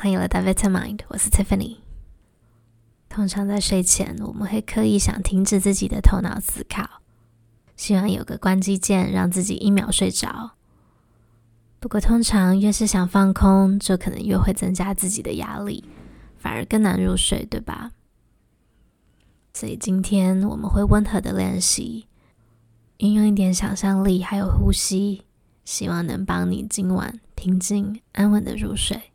欢迎来到 Vitamind，我是 Tiffany。通常在睡前，我们会刻意想停止自己的头脑思考，希望有个关机键，让自己一秒睡着。不过，通常越是想放空，就可能越会增加自己的压力，反而更难入睡，对吧？所以今天我们会温和的练习，运用一点想象力，还有呼吸，希望能帮你今晚平静安稳的入睡。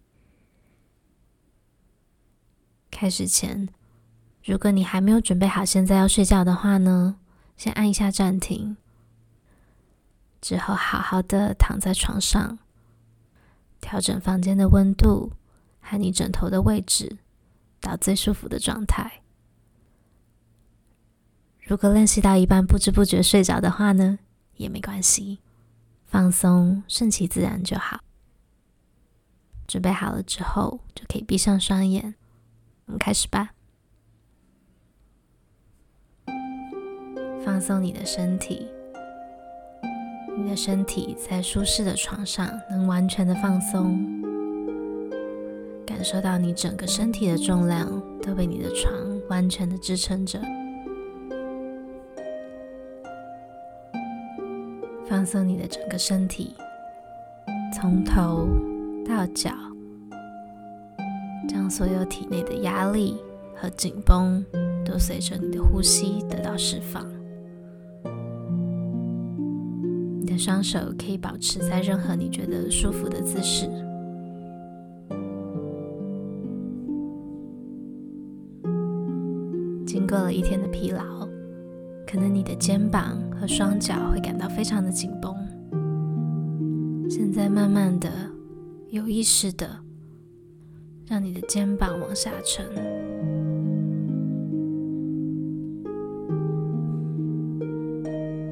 开始前，如果你还没有准备好现在要睡觉的话呢，先按一下暂停，之后好好的躺在床上，调整房间的温度和你枕头的位置到最舒服的状态。如果练习到一半不知不觉睡着的话呢，也没关系，放松顺其自然就好。准备好了之后，就可以闭上双眼，我们开始吧。放松你的身体，你的身体在舒适的床上能完全的放松，感受到你整个身体的重量都被你的床完全的支撑着。放松你的整个身体，从头到脚，将所有体内的压力和紧绷都随着你的呼吸得到释放。你的双手可以保持在任何你觉得舒服的姿势。经过了一天的疲劳，可能你的肩膀和双脚会感到非常的紧绷。现在慢慢的、有意识的，让你的肩膀往下沉，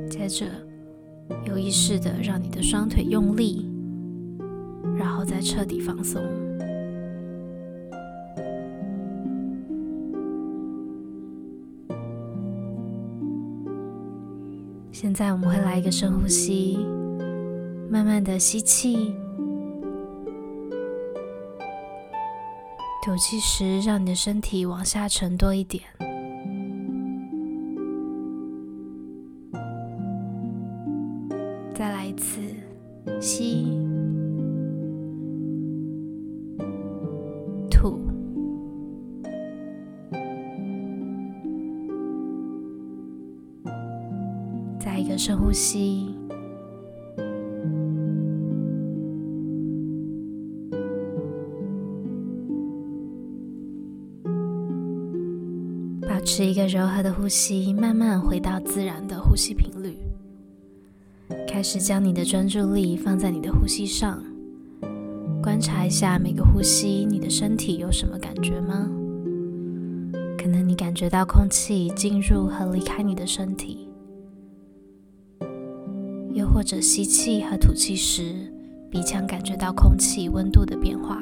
接着。有意识的让你的双腿用力，然后再彻底放松。现在我们会来一个深呼吸，慢慢的吸气，吐气时让你的身体往下沉多一点。再来一次，吸，吐，再一个深呼吸，持一个柔和的呼吸，慢慢回到自然的呼吸频率。开始将你的专注力放在你的呼吸上，观察一下每个呼吸，你的身体有什么感觉吗？可能你感觉到空气进入和离开你的身体，又或者吸气和吐气时，鼻腔感觉到空气温度的变化。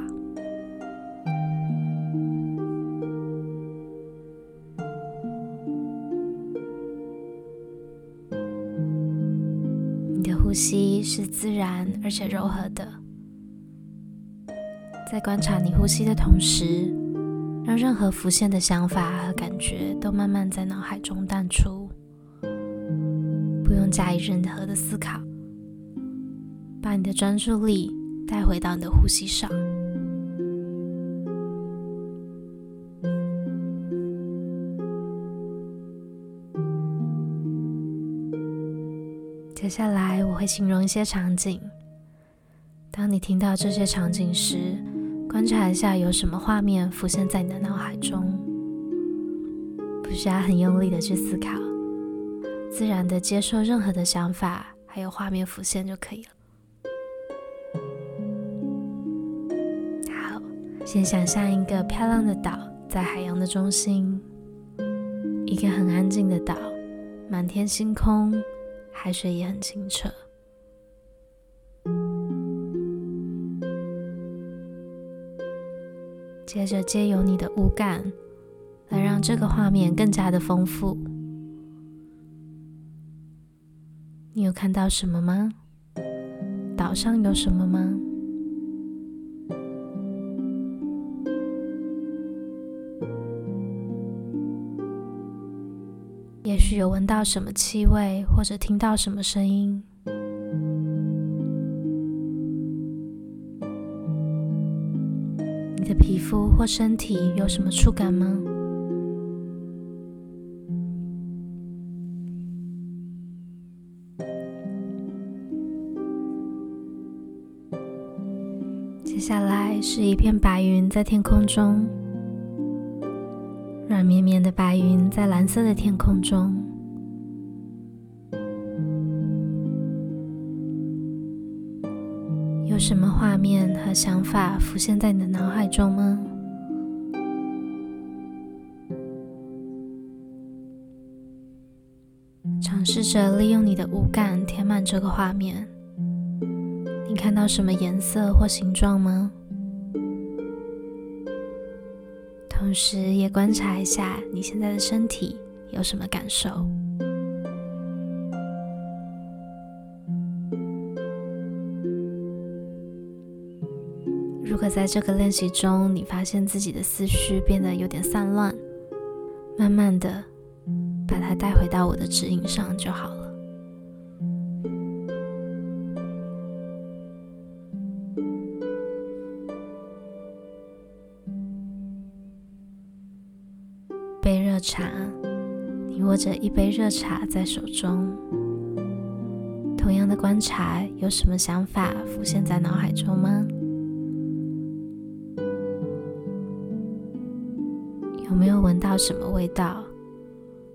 呼吸是自然而且柔和的，在观察你呼吸的同时，让任何浮现的想法和感觉都慢慢在脑海中淡出，不用加以任何的思考，把你的专注力带回到你的呼吸上。接下来我会形容一些场景。当你听到这些场景时，观察一下有什么画面浮现在你的脑海中。不需要很用力的去思考，自然的接受任何的想法还有画面浮现就可以了。好，先想象一个漂亮的岛在海洋的中心，一个很安静的岛，满天星空。海水也很清澈。接着，借由你的五感，来让这个画面更加的丰富。你有看到什么吗？岛上有什么吗？许有闻到什么气味，或者听到什么声音。你的皮肤或身体有什么触感吗？接下来是一片白云在天空中。软绵绵的白云在蓝色的天空中，有什么画面和想法浮现在你的脑海中吗？尝试着利用你的五感填满这个画面。你看到什么颜色或形状吗？同时也观察一下你现在的身体有什么感受。在这个练习中你发现自己的思绪变得有点散乱，慢慢的把它带回到我的指引上就好了。杯热茶，你握着一杯热茶在手中。同样的观察，有什么想法浮现在脑海中吗？有没有闻到什么味道？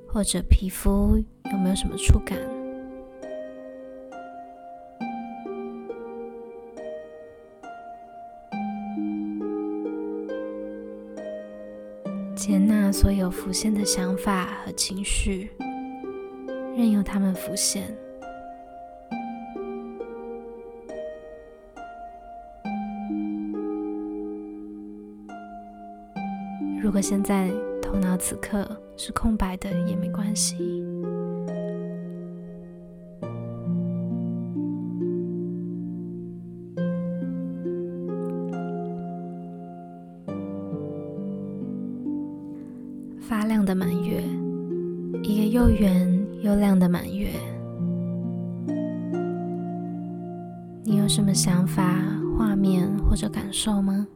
或者皮肤有没有什么触感？接纳所有浮现的想法和情绪，任由它们浮现。现在头脑此刻是空白的，也没关系。发亮的满月，一个又圆又亮的满月。你有什么想法、画面或者感受吗？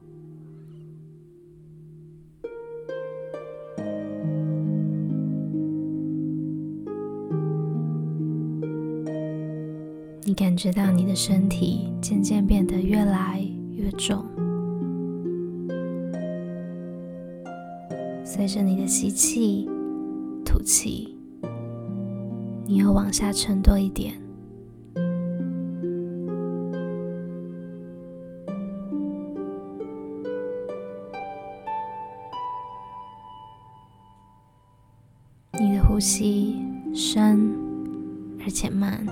直到你的身体渐渐变得越来越重。随着你的吸气、吐气，你又往下沉多一点。你的呼吸深而且慢。